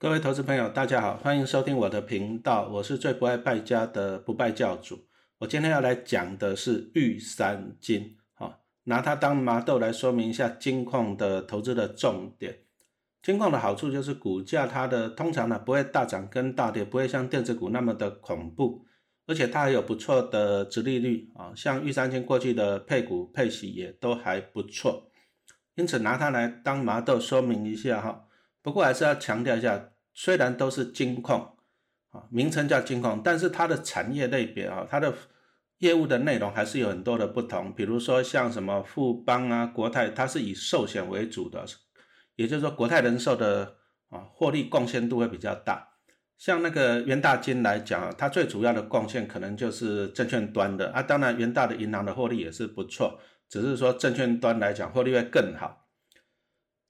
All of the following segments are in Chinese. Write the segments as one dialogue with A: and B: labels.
A: 各位投资朋友，大家好，欢迎收听我的频道，我是最不爱败家的不败教主。我今天要来讲的是玉山金，好，拿它当麻豆来说明一下金矿的投资的重点。金矿的好处就是股价它的通常呢不会大涨跟大跌，不会像电子股那么的恐怖，而且它还有不错的殖利率啊，像玉山金过去的配股配息也都还不错，因此拿它来当麻豆说明一下哈。不过还是要强调一下，虽然都是金矿啊，名称叫金矿，但是它的产业类别啊，它的业务的内容还是有很多的不同。比如说像什么富邦啊、国泰，它是以寿险为主的，也就是说国泰人寿的啊获利贡献度会比较大。像那个元大金来讲，它最主要的贡献可能就是证券端的啊，当然元大的银行的获利也是不错，只是说证券端来讲获利会更好。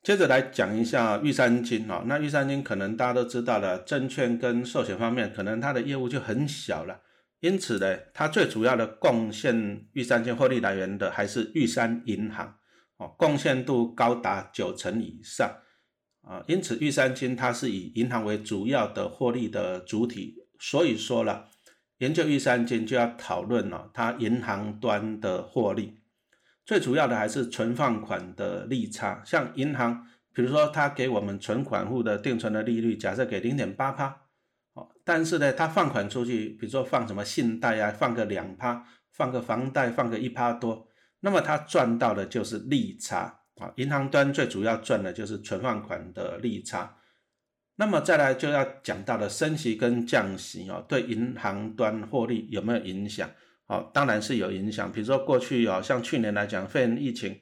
A: 接着来讲一下玉山金啊，那玉山金可能大家都知道了，证券跟寿险方面可能它的业务就很小了，因此呢，它最主要的贡献玉山金获利来源的还是玉山银行。哦，贡献度高达九成以上。啊，因此玉山金它是以银行为主要的获利的主体，所以说了，研究玉山金就要讨论了它银行端的获利。最主要的还是存放款的利差，像银行，比如说他给我们存款户的定存的利率，假设给零点八趴，哦，但是呢，他放款出去，比如说放什么信贷啊，放个两趴，放个房贷放个一趴多，那么他赚到的就是利差啊，银行端最主要赚的就是存放款的利差，那么再来就要讲到了升息跟降息哦，对银行端获利有没有影响？哦，当然是有影响。比如说过去哦，像去年来讲，肺炎疫情，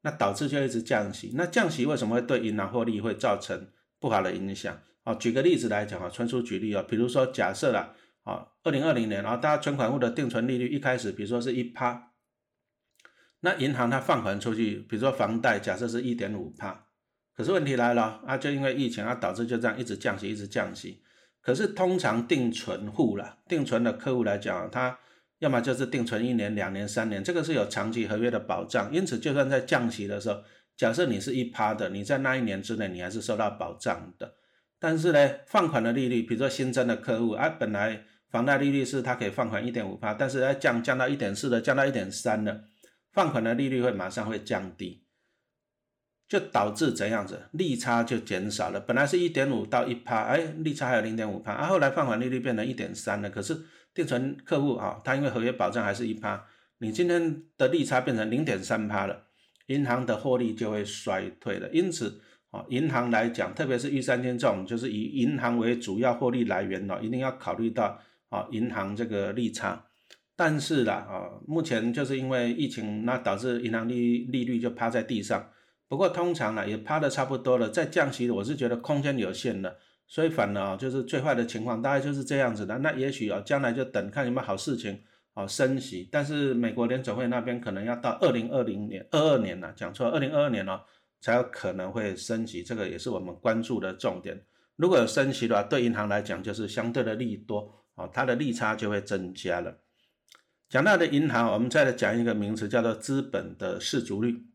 A: 那导致就一直降息。那降息为什么会对银行获利会造成不好的影响？哦，举个例子来讲啊，纯属举例哦。比如说假设啦，啊，二零二零年，然后大家存款户的定存利率一开始，比如说是一趴，那银行它放款出去，比如说房贷假设是一点五趴，可是问题来了，啊，就因为疫情啊，导致就这样一直降息，一直降息。可是通常定存户啦，定存的客户来讲，他要么就是定存一年、两年、三年，这个是有长期合约的保障，因此就算在降息的时候，假设你是一趴的，你在那一年之内你还是受到保障的。但是呢，放款的利率，比如说新增的客户，啊，本来房贷利率是他可以放款一点五趴，但是要降降到一点四的，降到一点三的，放款的利率会马上会降低，就导致怎样子，利差就减少了。本来是一点五到一趴，哎，利差还有零点五趴，啊，后来放款利率变成一点三了，可是。定存客户啊，他因为合约保障还是一趴，你今天的利差变成零点三趴了，银行的获利就会衰退了。因此啊，银行来讲，特别是玉三金这种就是以银行为主要获利来源哦，一定要考虑到啊银行这个利差。但是啦啊，目前就是因为疫情，那导致银行利利率就趴在地上。不过通常呢也趴的差不多了，再降息，我是觉得空间有限的。所以反而啊，就是最坏的情况大概就是这样子的。那也许啊，将来就等看有没有好事情啊升息。但是美国联总会那边可能要到二零二零年、二二年了，讲错，二零二二年哦，才有可能会升息。这个也是我们关注的重点。如果有升息的话，对银行来讲就是相对的利多啊，它的利差就会增加了。讲到的银行，我们再来讲一个名词，叫做资本的市足率。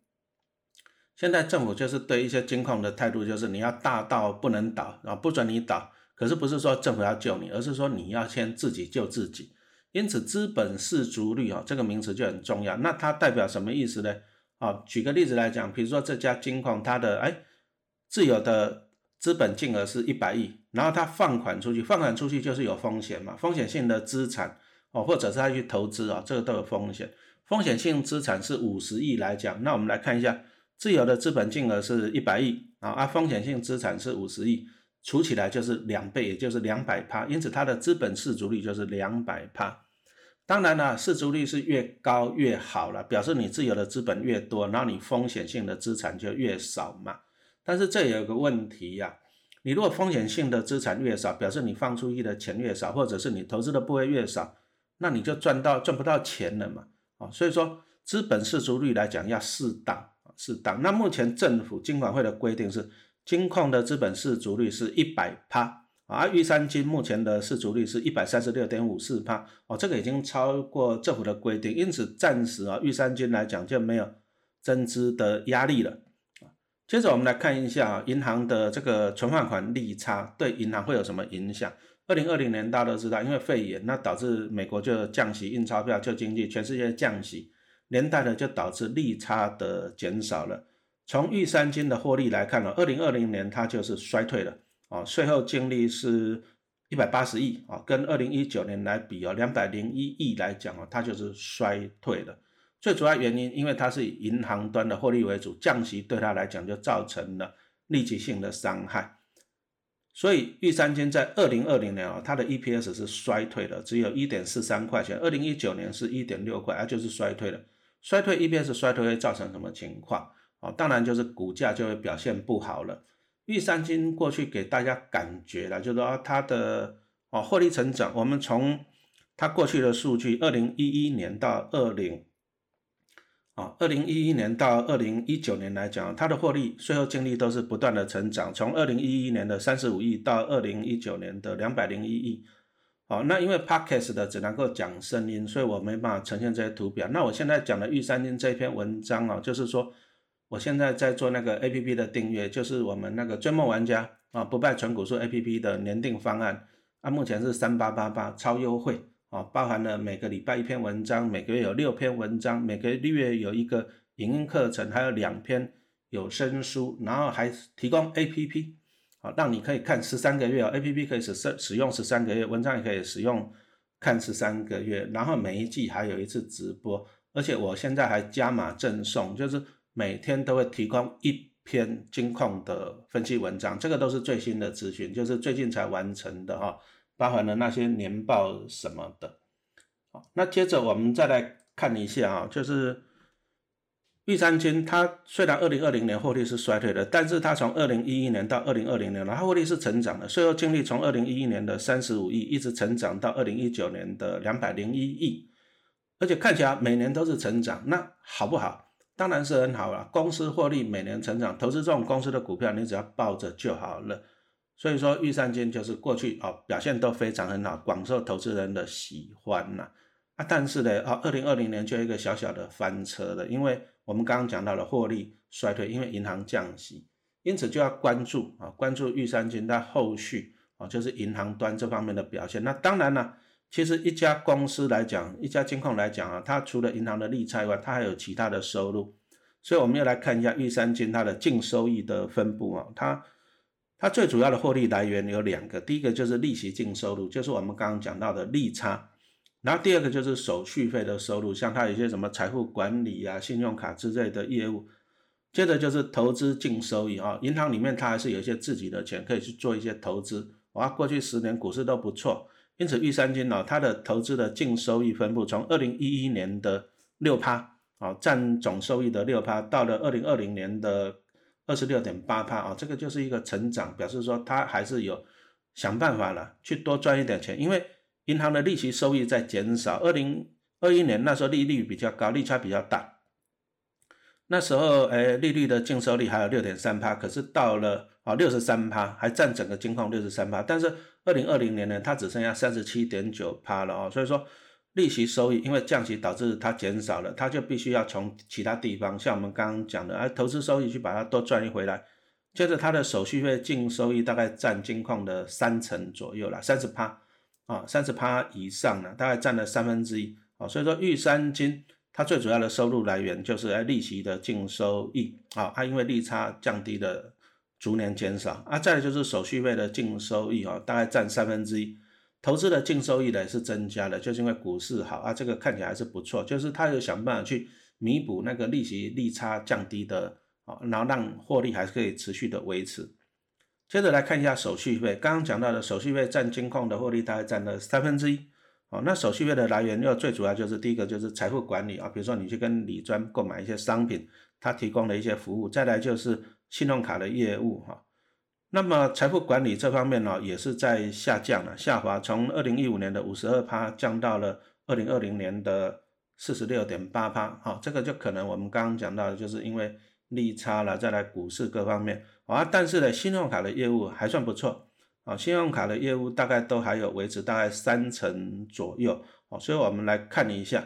A: 现在政府就是对一些金矿的态度，就是你要大到不能倒，啊不准你倒。可是不是说政府要救你，而是说你要先自己救自己。因此，资本市足率啊这个名词就很重要。那它代表什么意思呢？啊，举个例子来讲，比如说这家金矿它的哎自有的资本金额是一百亿，然后它放款出去，放款出去就是有风险嘛，风险性的资产哦，或者是它去投资啊，这个都有风险。风险性资产是五十亿来讲，那我们来看一下。自有的资本净额是一百亿啊，而风险性资产是五十亿，除起来就是两倍，也就是两百趴，因此它的资本市足率就是两百趴。当然了，市足率是越高越好了，表示你自由的资本越多，然后你风险性的资产就越少嘛。但是这也有个问题呀，你如果风险性的资产越少，表示你放出去的钱越少，或者是你投资的部位越少，那你就赚到赚不到钱了嘛。啊，所以说资本市足率来讲要适当。适当。那目前政府金管会的规定是，金矿的资本市足率是一百趴，而玉山金目前的市足率是一百三十六点五四趴，哦，这个已经超过政府的规定，因此暂时啊，玉山金来讲就没有增资的压力了。接着我们来看一下啊银行的这个存放款利差对银行会有什么影响？二零二零年大家都知道，因为肺炎，那导致美国就降息印钞票救经济，全世界降息，连带的就导致利差的减少了。从玉山金的获利来看呢，二零二零年它就是衰退了啊，税后净利是一百八十亿啊，跟二零一九年来比哦，两百零一亿来讲哦，它就是衰退了。最主要原因，因为它是以银行端的获利为主，降息对它来讲就造成了立即性的伤害。所以玉山金在二零二零年啊，它的 EPS 是衰退的，只有一点四三块钱。二零一九年是一点六块，啊，就是衰退了。衰退 EPS 衰退会造成什么情况？哦，当然就是股价就会表现不好了。玉山金过去给大家感觉了，就是说它的哦获利成长，我们从它过去的数据，二零一一年到二零。啊，二零一一年到二零一九年来讲，它的获利税后净利都是不断的成长，从二零一一年的三十五亿到二零一九年的两百零一亿。好，那因为 podcast 的只能够讲声音，所以我没办法呈现这些图表。那我现在讲的玉三金这篇文章啊，就是说我现在在做那个 A P P 的订阅，就是我们那个追梦玩家啊不败纯股数 A P P 的年订方案，啊目前是三八八八超优惠。啊，包含了每个礼拜一篇文章，每个月有六篇文章，每个月有一个影音课程，还有两篇有声书，然后还提供 A P P，啊，让你可以看十三个月哦，A P P 可以使使使用十三个月，文章也可以使用看十三个月，然后每一季还有一次直播，而且我现在还加码赠送，就是每天都会提供一篇金控的分析文章，这个都是最新的资讯，就是最近才完成的哈。包含了那些年报什么的，好，那接着我们再来看一下啊，就是玉山金，它虽然二零二零年获利是衰退的，但是它从二零一一年到二零二零年，它获利是成长的，税后净利从二零一一年的三十五亿一直成长到二零一九年的两百零一亿，而且看起来每年都是成长，那好不好？当然是很好了，公司获利每年成长，投资这种公司的股票，你只要抱着就好了。所以说，玉山金就是过去哦表现都非常很好，广受投资人的喜欢呐，啊但是呢啊，二零二零年就一个小小的翻车了，因为我们刚刚讲到了获利衰退，因为银行降息，因此就要关注啊，关注玉山金它后续啊，就是银行端这方面的表现。那当然了，其实一家公司来讲，一家金控来讲啊，它除了银行的利差以外，它还有其他的收入，所以我们要来看一下玉山金它的净收益的分布啊，它。它最主要的获利来源有两个，第一个就是利息净收入，就是我们刚刚讲到的利差，然后第二个就是手续费的收入，像它有些什么财富管理啊、信用卡之类的业务，接着就是投资净收益啊，银行里面它还是有一些自己的钱可以去做一些投资，哇，过去十年股市都不错，因此玉山金呢，它的投资的净收益分布从二零一一年的六趴啊，占总收益的六趴，到了二零二零年的。二十六点八趴啊，这个就是一个成长，表示说他还是有想办法了，去多赚一点钱。因为银行的利息收益在减少，二零二一年那时候利率比较高，利差比较大，那时候诶利率的净收率还有六点三帕，可是到了啊六十三帕，还占整个金矿六十三帕，但是二零二零年呢，它只剩下三十七点九帕了啊，所以说。利息收益因为降息导致它减少了，它就必须要从其他地方，像我们刚刚讲的，哎，投资收益去把它多赚一回来。接着它的手续费净收益大概占金矿的三成左右了，三十趴啊，三十趴以上呢，大概占了三分之一啊。所以说玉山金它最主要的收入来源就是哎利息的净收益啊，它因为利差降低的逐年减少啊，再就是手续费的净收益啊，大概占三分之一。投资的净收益呢也是增加的，就是因为股市好啊，这个看起来还是不错，就是他有想办法去弥补那个利息利差降低的啊，然后让获利还是可以持续的维持。接着来看一下手续费，刚刚讲到的手续费占金控的获利大概占了三分之一，哦，那手续费的来源又最主要就是第一个就是财富管理啊，比如说你去跟李专购买一些商品，他提供的一些服务，再来就是信用卡的业务哈。那么财富管理这方面呢，也是在下降了，下滑，从二零一五年的五十二趴降到了二零二零年的四十六点八趴，好，这个就可能我们刚刚讲到的，就是因为利差了，再来股市各方面，啊，但是呢，信用卡的业务还算不错，啊，信用卡的业务大概都还有维持大概三成左右，哦，所以我们来看一下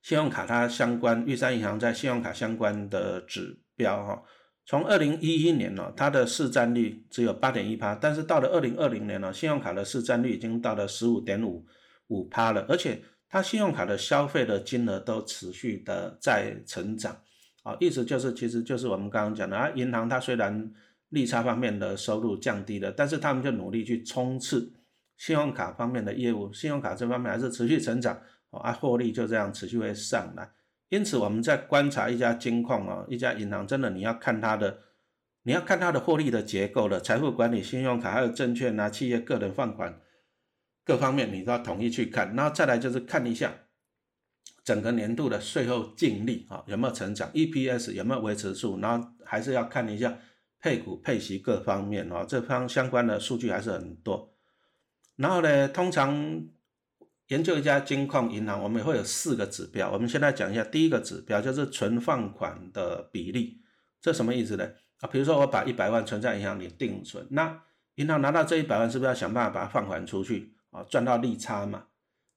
A: 信用卡它相关，玉山银行在信用卡相关的指标哈。从二零一一年呢，它的市占率只有八点一趴，但是到了二零二零年呢，信用卡的市占率已经到了十五点五五趴了，而且它信用卡的消费的金额都持续的在成长，啊，意思就是，其实就是我们刚刚讲的啊，银行它虽然利差方面的收入降低了，但是他们就努力去冲刺信用卡方面的业务，信用卡这方面还是持续成长，啊，获利就这样持续会上来。因此，我们在观察一家金矿啊，一家银行，真的你要看它的，你要看它的获利的结构了，财富管理、信用卡还有证券啊、企业个人放款各方面，你都要统一去看。然后再来就是看一下整个年度的税后净利啊有没有成长，EPS 有没有维持住，然后还是要看一下配股配息各方面哦，这方相关的数据还是很多。然后呢，通常。研究一家金矿银行，我们也会有四个指标。我们现在讲一下第一个指标，就是存放款的比例。这什么意思呢？啊，比如说我把一百万存在银行里定存，那银行拿到这一百万，是不是要想办法把它放款出去啊，赚到利差嘛？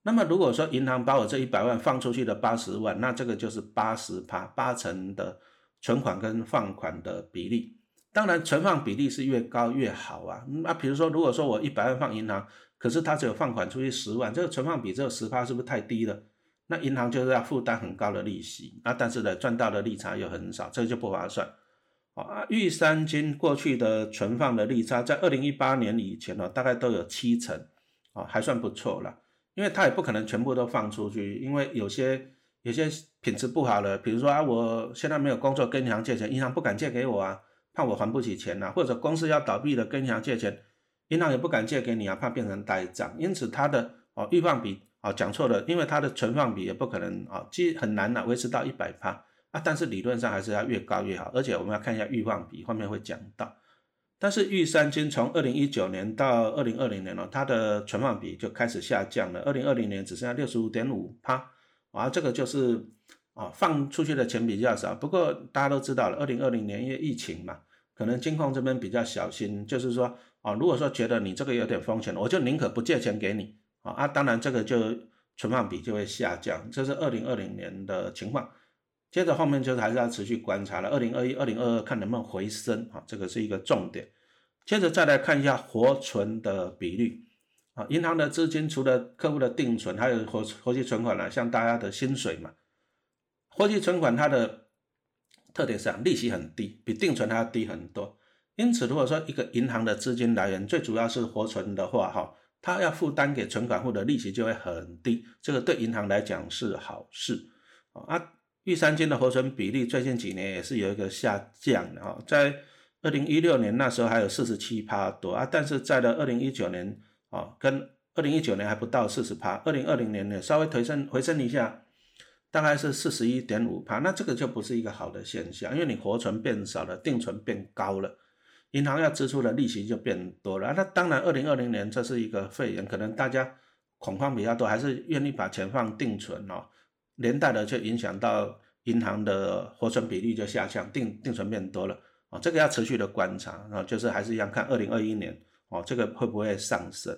A: 那么如果说银行把我这一百万放出去的八十万，那这个就是八十趴八成的存款跟放款的比例。当然，存放比例是越高越好啊。那比如说，如果说我一百万放银行，可是他只有放款出去十万，这个存放比只有十趴，是不是太低了？那银行就是要负担很高的利息，那但是呢，赚到的利差又很少，这个就不划算。啊，玉山金过去的存放的利差，在二零一八年以前呢，大概都有七成，啊，还算不错了。因为他也不可能全部都放出去，因为有些有些品质不好的，比如说啊，我现在没有工作，跟银行借钱，银行不敢借给我啊，怕我还不起钱呐，或者公司要倒闭了，跟银行借钱。银行也不敢借给你啊，怕变成呆账，因此它的哦预放比哦讲错了，因为它的存放比也不可能啊，即很难呐维持到一百趴啊，但是理论上还是要越高越好，而且我们要看一下预放比，后面会讲到。但是玉山金从二零一九年到二零二零年哦，它的存放比就开始下降了，二零二零年只剩下六十五点五趴，啊，这个就是啊放出去的钱比较少，不过大家都知道了，二零二零年因为疫情嘛，可能金矿这边比较小心，就是说。啊，如果说觉得你这个有点风险，我就宁可不借钱给你啊啊，当然这个就存放比就会下降，这是二零二零年的情况。接着后面就是还是要持续观察了，二零二一、二零二二看能不能回升啊，这个是一个重点。接着再来看一下活存的比率啊，银行的资金除了客户的定存，还有活活期存款呢，像大家的薪水嘛，活期存款它的特点是啊利息很低，比定存还要低很多。因此，如果说一个银行的资金来源最主要是活存的话，哈，它要负担给存款户的利息就会很低，这个对银行来讲是好事啊。玉山金的活存比例最近几年也是有一个下降的哈，在二零一六年那时候还有四十七趴多啊，但是在了二零一九年啊，跟二零一九年还不到四十趴，二零二零年呢稍微回升回升一下，大概是四十一点五趴，那这个就不是一个好的现象，因为你活存变少了，定存变高了。银行要支出的利息就变多了，那当然，二零二零年这是一个肺炎，可能大家恐慌比较多，还是愿意把钱放定存哦，连带的就影响到银行的活存比例就下降，定定存变多了哦，这个要持续的观察啊，就是还是一样看二零二一年哦，这个会不会上升？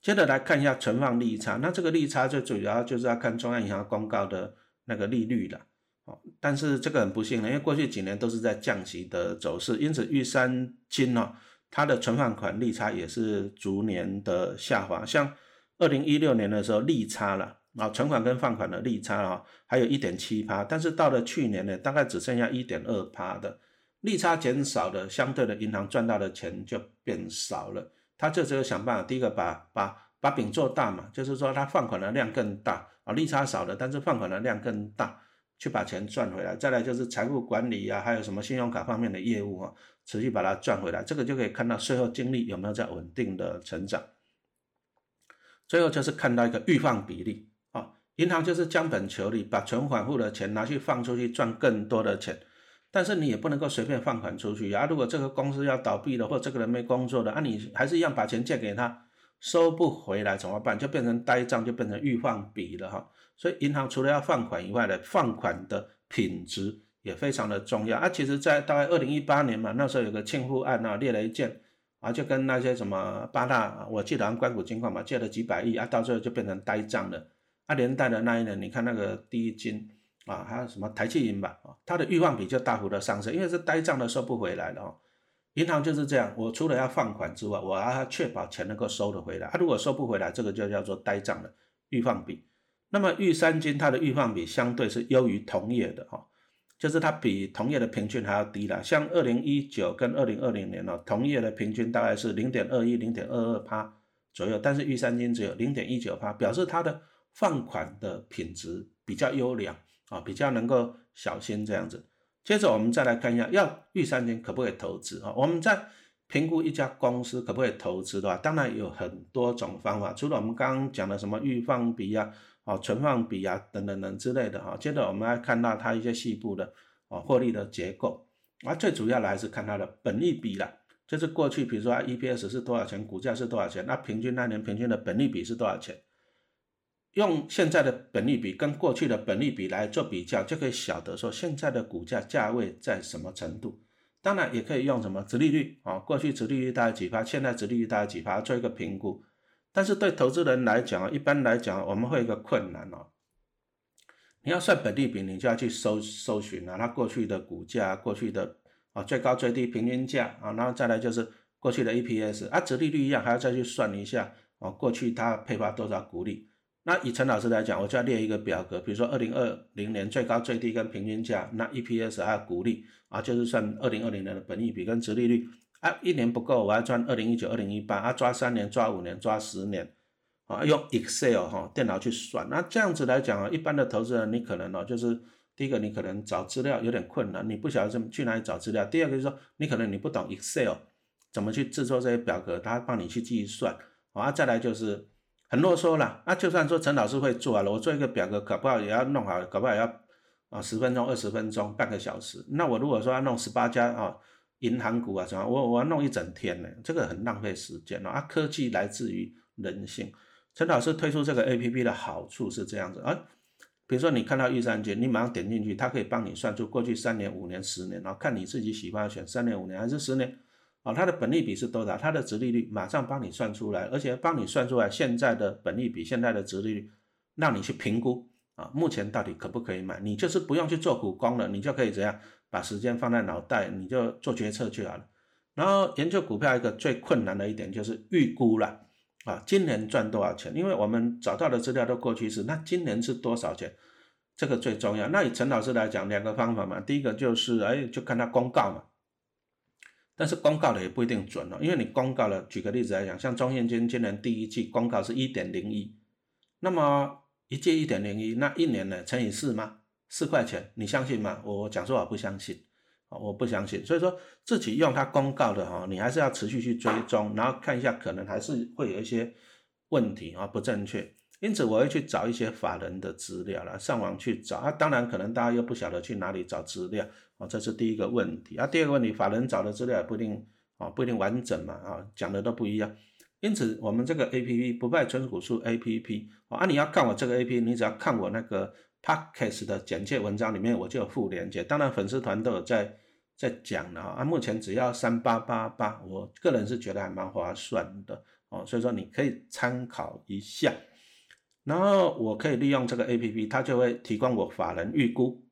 A: 接着来看一下存放利差，那这个利差最主要就是要看中央银行公告的那个利率了。哦，但是这个很不幸呢，因为过去几年都是在降息的走势，因此玉山金呢，它的存放款利差也是逐年的下滑。像二零一六年的时候，利差了啊，存款跟放款的利差啊，还有一点七趴，但是到了去年呢，大概只剩下一点二趴的利差减少了，相对的银行赚到的钱就变少了。他就只有想办法，第一个把把把饼做大嘛，就是说他放款的量更大啊，利差少了，但是放款的量更大。去把钱赚回来，再来就是财务管理啊，还有什么信用卡方面的业务啊，持续把它赚回来，这个就可以看到税后净利有没有在稳定的成长。最后就是看到一个预放比例，银行就是将本求利，把存款户的钱拿去放出去赚更多的钱，但是你也不能够随便放款出去啊。如果这个公司要倒闭了，或这个人没工作了，啊，你还是一样把钱借给他，收不回来怎么办？就变成呆账，就变成预放比了哈。所以银行除了要放款以外的放款的品质也非常的重要啊。其实，在大概二零一八年嘛，那时候有个庆户案啊，列了一件啊，就跟那些什么八大，我记得好像关谷金矿嘛，借了几百亿啊，到最后就变成呆账了啊。连带的那一年，你看那个第一金啊，还有什么台积银吧，啊，它的预放比就大幅的上升，因为是呆账的收不回来了哦。银行就是这样，我除了要放款之外，我还要确保钱能够收得回来。啊，如果收不回来，这个就叫做呆账的预放比。那么玉三金它的预放比相对是优于同业的哈，就是它比同业的平均还要低了。像二零一九跟二零二零年呢，同业的平均大概是零点二一、零点二二趴左右，但是玉三金只有零点一九趴，表示它的放款的品质比较优良啊，比较能够小心这样子。接着我们再来看一下，要预三金可不可以投资啊？我们在评估一家公司可不可以投资的话，当然有很多种方法。除了我们刚刚讲的什么预放比啊、哦存放比啊等等等之类的哈，接着我们来看到它一些细部的哦获利的结构。啊，最主要的还是看它的本利比啦，就是过去比如说 EPS 是多少钱，股价是多少钱，那平均那年平均的本利比是多少钱？用现在的本利比跟过去的本利比来做比较，就可以晓得说现在的股价价位在什么程度。当然也可以用什么殖利率啊，过去殖利率大概几趴，现在殖利率大概几趴做一个评估。但是对投资人来讲，一般来讲我们会有一个困难哦。你要算本利比，你就要去搜搜寻啊，它过去的股价、过去的啊最高最低平均价啊，然后再来就是过去的 EPS 啊，殖利率一样还要再去算一下啊，过去它配发多少股利。那以陈老师来讲，我就要列一个表格，比如说二零二零年最高最低跟平均价，那 EPS 还有股利啊，就是算二零二零年的本益比跟殖利率啊，一年不够，我要赚二零一九、二零一八啊，抓三年、抓五年、抓十年啊，用 Excel 哈电脑去算。那这样子来讲啊，一般的投资人你可能哦，就是第一个你可能找资料有点困难，你不晓得怎么去哪里找资料；第二个就是说你可能你不懂 Excel 怎么去制作这些表格，他帮你去计算啊，再来就是。很啰嗦了，那就算说陈老师会做了，我做一个表格，搞不好也要弄好，搞不好也要啊十分钟、二十分钟、半个小时。那我如果说要弄十八家啊银行股啊什么，我我要弄一整天呢，这个很浪费时间了啊。科技来自于人性，陈老师推出这个 A P P 的好处是这样子啊，比如说你看到玉山金，你马上点进去，它可以帮你算出过去三年、五年、十年，然后看你自己喜欢选三年、五年还是十年。啊，它的本利比是多少？它的值利率马上帮你算出来，而且帮你算出来现在的本利比、现在的值利率，让你去评估啊，目前到底可不可以买？你就是不用去做苦工了，你就可以怎样把时间放在脑袋，你就做决策就好了。然后研究股票一个最困难的一点就是预估了啊，今年赚多少钱？因为我们找到的资料都过去式，那今年是多少钱？这个最重要。那以陈老师来讲，两个方法嘛，第一个就是哎，就看他公告嘛。但是公告的也不一定准哦，因为你公告了，举个例子来讲，像中信金今年第一季公告是一点零一，那么一季一点零一，那一年呢乘以四吗？四块钱，你相信吗？我讲说我不相信，我不相信。所以说自己用它公告的哈，你还是要持续去追踪，然后看一下，可能还是会有一些问题啊，不正确。因此我会去找一些法人的资料了，上网去找啊。当然可能大家又不晓得去哪里找资料啊，这是第一个问题啊。第二个问题，法人找的资料也不一定啊，不一定完整嘛啊，讲的都不一样。因此我们这个 A P P 不败纯股数 A P P 啊，你要看我这个 A P P，你只要看我那个 Podcast 的简介文章里面我就有附链接，当然粉丝团都有在在讲的啊。目前只要三八八八，我个人是觉得还蛮划算的哦，所以说你可以参考一下。然后我可以利用这个 A P P，它就会提供我法人预估，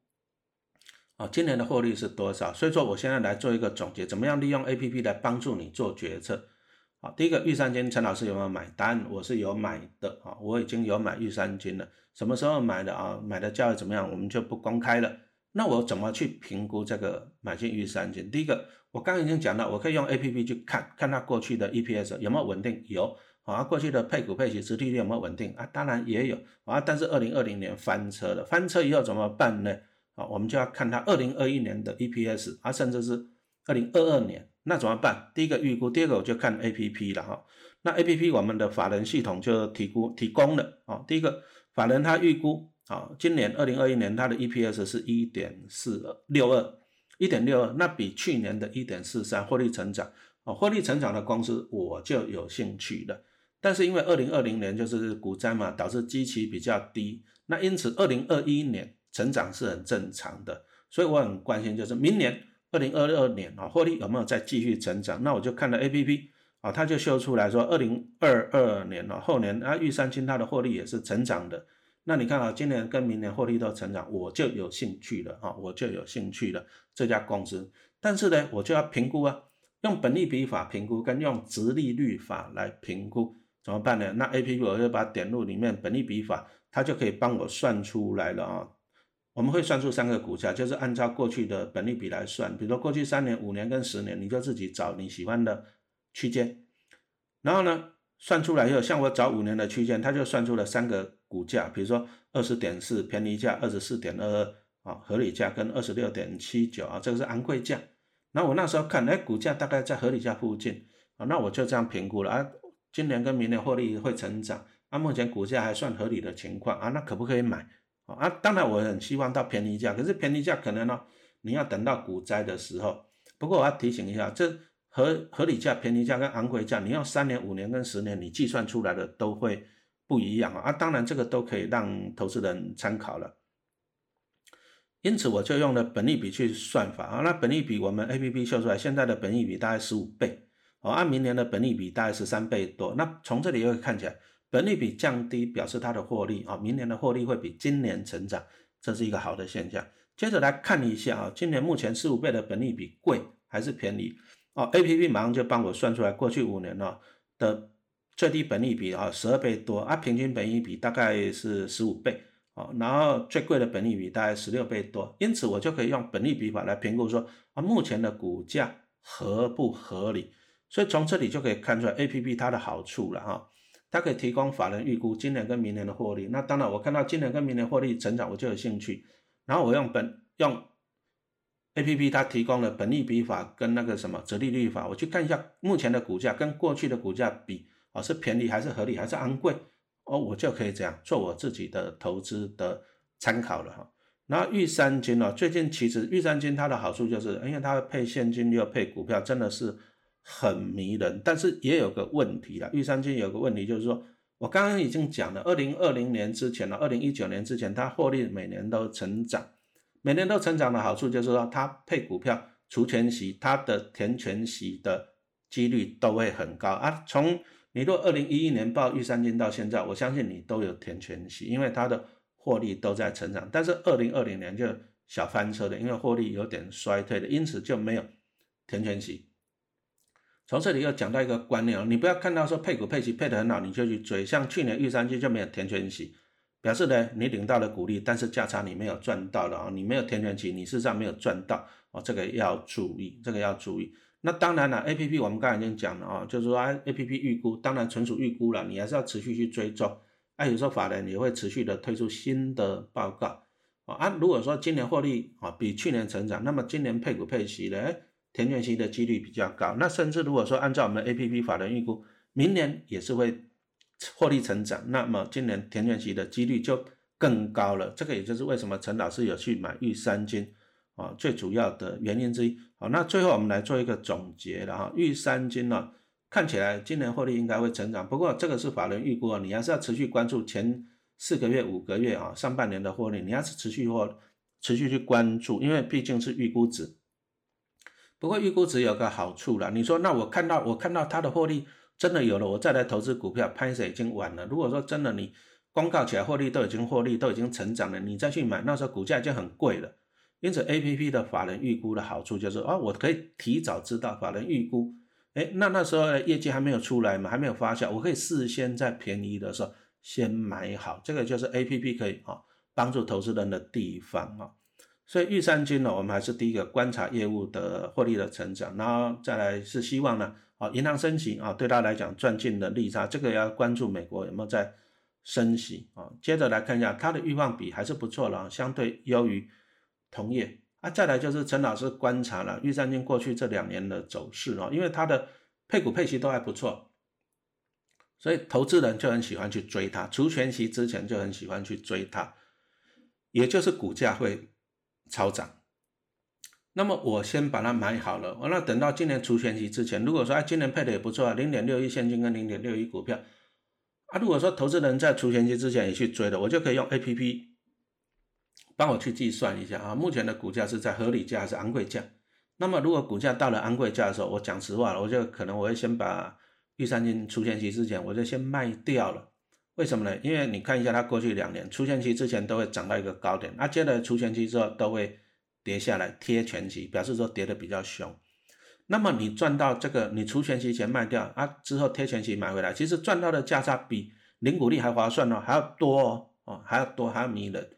A: 啊，今年的获利是多少？所以说我现在来做一个总结，怎么样利用 A P P 来帮助你做决策？好，第一个玉山金，陈老师有没有买单？我是有买的啊，我已经有买玉山金了。什么时候买的啊？买的价位怎么样？我们就不公开了。那我怎么去评估这个买进玉山金？第一个，我刚刚已经讲了，我可以用 A P P 去看看它过去的 E P S 有没有稳定，有。啊，过去的配股配息、殖利率有没有稳定啊？当然也有啊，但是二零二零年翻车了，翻车以后怎么办呢？啊，我们就要看它二零二一年的 EPS 啊，甚至是二零二二年，那怎么办？第一个预估，第二个我就看 APP 了哈。那 APP 我们的法人系统就提估提供了啊，第一个法人他预估啊，今年二零二一年它的 EPS 是一点四六二，一点六二，那比去年的一点四三获利成长啊，获利成长的公司我就有兴趣了。但是因为二零二零年就是股灾嘛，导致基期比较低，那因此二零二一年成长是很正常的，所以我很关心就是明年二零二二年啊，获利有没有再继续成长？那我就看了 A P P 啊，它就秀出来说二零二二年啊后年啊玉山金它的获利也是成长的，那你看啊，今年跟明年获利都成长，我就有兴趣了啊，我就有兴趣了这家公司。但是呢，我就要评估啊，用本利比法评估跟用直利率法来评估怎么办呢？那 A P P 我就把点入里面本利比法，它就可以帮我算出来了啊。我们会算出三个股价，就是按照过去的本利比来算，比如说过去三年、五年跟十年，你就自己找你喜欢的区间，然后呢？算出来以后，像我找五年的区间，它就算出了三个股价，比如说二十点四便宜价、二十四点二二啊合理价跟二十六点七九啊，这个是昂贵价。那我那时候看，哎，股价大概在合理价附近啊，那我就这样评估了啊，今年跟明年获利会成长，啊，目前股价还算合理的情况啊，那可不可以买啊？当然我很希望到便宜价，可是便宜价可能呢，你要等到股灾的时候。不过我要提醒一下，这。合合理价、便宜价跟昂贵价，你要三年、五年跟十年，你计算出来的都会不一样啊！啊，当然这个都可以让投资人参考了。因此我就用了本利比去算法啊，那本利比我们 A P P 秀出来，现在的本利比大概十五倍哦，按明年的本利比大概十三倍多。那从这里又看起来，本利比降低表示它的获利啊，明年的获利会比今年成长，这是一个好的现象。接着来看一下啊，今年目前十五倍的本利比贵还是便宜？哦，A P P 马上就帮我算出来，过去五年呢的最低本利比啊，十二倍多啊，平均本利比大概是十五倍啊，然后最贵的本利比大概十六倍多，因此我就可以用本利比法来评估说啊，目前的股价合不合理？所以从这里就可以看出来 A P P 它的好处了哈，它可以提供法人预估今年跟明年的获利。那当然，我看到今年跟明年获利成长，我就有兴趣，然后我用本用。A P P 它提供了本利比法跟那个什么折利率法，我去看一下目前的股价跟过去的股价比啊，是便宜还是合理还是昂贵哦，我就可以这样做我自己的投资的参考了哈。那玉山金哦，最近其实玉山金它的好处就是，因为它配现金又配股票，真的是很迷人。但是也有个问题啦，玉山金有个问题就是说，我刚刚已经讲了，二零二零年之前了，二零一九年之前，它获利每年都成长。每年都成长的好处就是说，它配股票除权息，它的填权息的几率都会很高啊。从你若二零一一年报玉山金到现在，我相信你都有填权息，因为它的获利都在成长。但是二零二零年就小翻车的，因为获利有点衰退的，因此就没有填权息。从这里又讲到一个观念哦，你不要看到说配股配息配得很好，你就去追，像去年玉山金就没有填权息。表示呢，你领到了股利，但是价差你没有赚到了啊，你没有填权息，你事实上没有赚到哦，这个要注意，这个要注意。那当然了，A P P 我们刚才已经讲了啊，就是说 A P P 预估，当然纯属预估了，你还是要持续去追踪。啊，有时候法人也会持续的推出新的报告啊。如果说今年获利啊比去年成长，那么今年配股配息呢，填权息的几率比较高。那甚至如果说按照我们 A P P 法人预估，明年也是会。获利成长，那么今年田园期的几率就更高了。这个也就是为什么陈老师有去买玉三金啊，最主要的原因之一。好，那最后我们来做一个总结了哈。玉三金呢，看起来今年获利应该会成长，不过这个是法人预估啊，你还是要持续关注前四个月、五个月啊，上半年的获利，你要是持续或持续去关注，因为毕竟是预估值。不过预估值有个好处了，你说那我看到我看到它的获利。真的有了，我再来投资股票，拍摄已经晚了。如果说真的你公告起来获利都已经获利都已经成长了，你再去买，那时候股价已经很贵了。因此，A P P 的法人预估的好处就是啊，我可以提早知道法人预估，哎，那那时候业绩还没有出来嘛，还没有发酵，我可以事先在便宜的时候先买好。这个就是 A P P 可以啊帮助投资人的地方啊。所以玉山金呢，我们还是第一个观察业务的获利的成长，然后再来是希望呢。啊，银行升息啊，对他来讲赚进的利差，这个要关注美国有没有在升息啊。接着来看一下它的预放比还是不错了，相对优于同业啊。再来就是陈老师观察了玉山金过去这两年的走势啊，因为它的配股配息都还不错，所以投资人就很喜欢去追它，除权息之前就很喜欢去追它，也就是股价会超涨。那么我先把它买好了，完了等到今年除权期之前，如果说哎今年配的也不错啊，零点六亿现金跟零点六亿股票啊，如果说投资人在除权期之前也去追了，我就可以用 A P P 帮我去计算一下啊，目前的股价是在合理价还是昂贵价？那么如果股价到了昂贵价的时候，我讲实话了，我就可能我会先把玉山金除权期之前我就先卖掉了。为什么呢？因为你看一下它过去两年除权期之前都会涨到一个高点，那接着除权期之后都会跌下来贴权期，表示说跌的比较凶。那么你赚到这个，你除权期前卖掉啊，之后贴权期买回来，其实赚到的价差比零股利还划算哦，还要多哦，哦还要多还要迷人。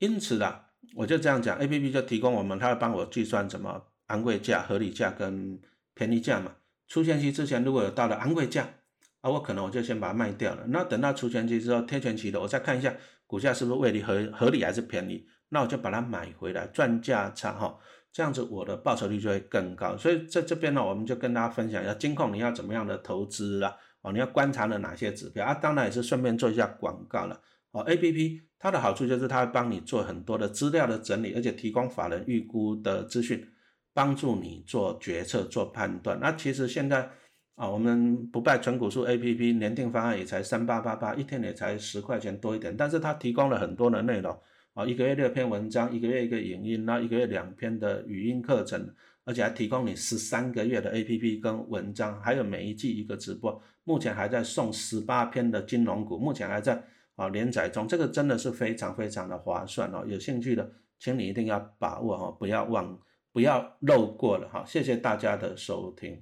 A: 因此啊，我就这样讲，A P P 就提供我们，它会帮我计算怎么昂贵价、合理价跟便宜价嘛。出权期之前如果有到了昂贵价啊，我可能我就先把它卖掉了。那等到除权期之后贴权期的，我再看一下股价是不是位离合合理还是便宜，那我就把它买回来赚价差哈。这样子我的报酬率就会更高，所以在这边呢，我们就跟大家分享一下金控你要怎么样的投资啊？哦，你要观察了哪些指标啊？当然也是顺便做一下广告了。哦，A P P 它的好处就是它会帮你做很多的资料的整理，而且提供法人预估的资讯，帮助你做决策、做判断。那其实现在啊，我们不败纯股数 A P P 年定方案也才三八八八，一天也才十块钱多一点，但是它提供了很多的内容。啊，一个月六篇文章，一个月一个影音，那一个月两篇的语音课程，而且还提供你十三个月的 A P P 跟文章，还有每一季一个直播，目前还在送十八篇的金融股，目前还在啊连载中，这个真的是非常非常的划算哦，有兴趣的，请你一定要把握哈，不要忘，不要漏过了哈，谢谢大家的收听。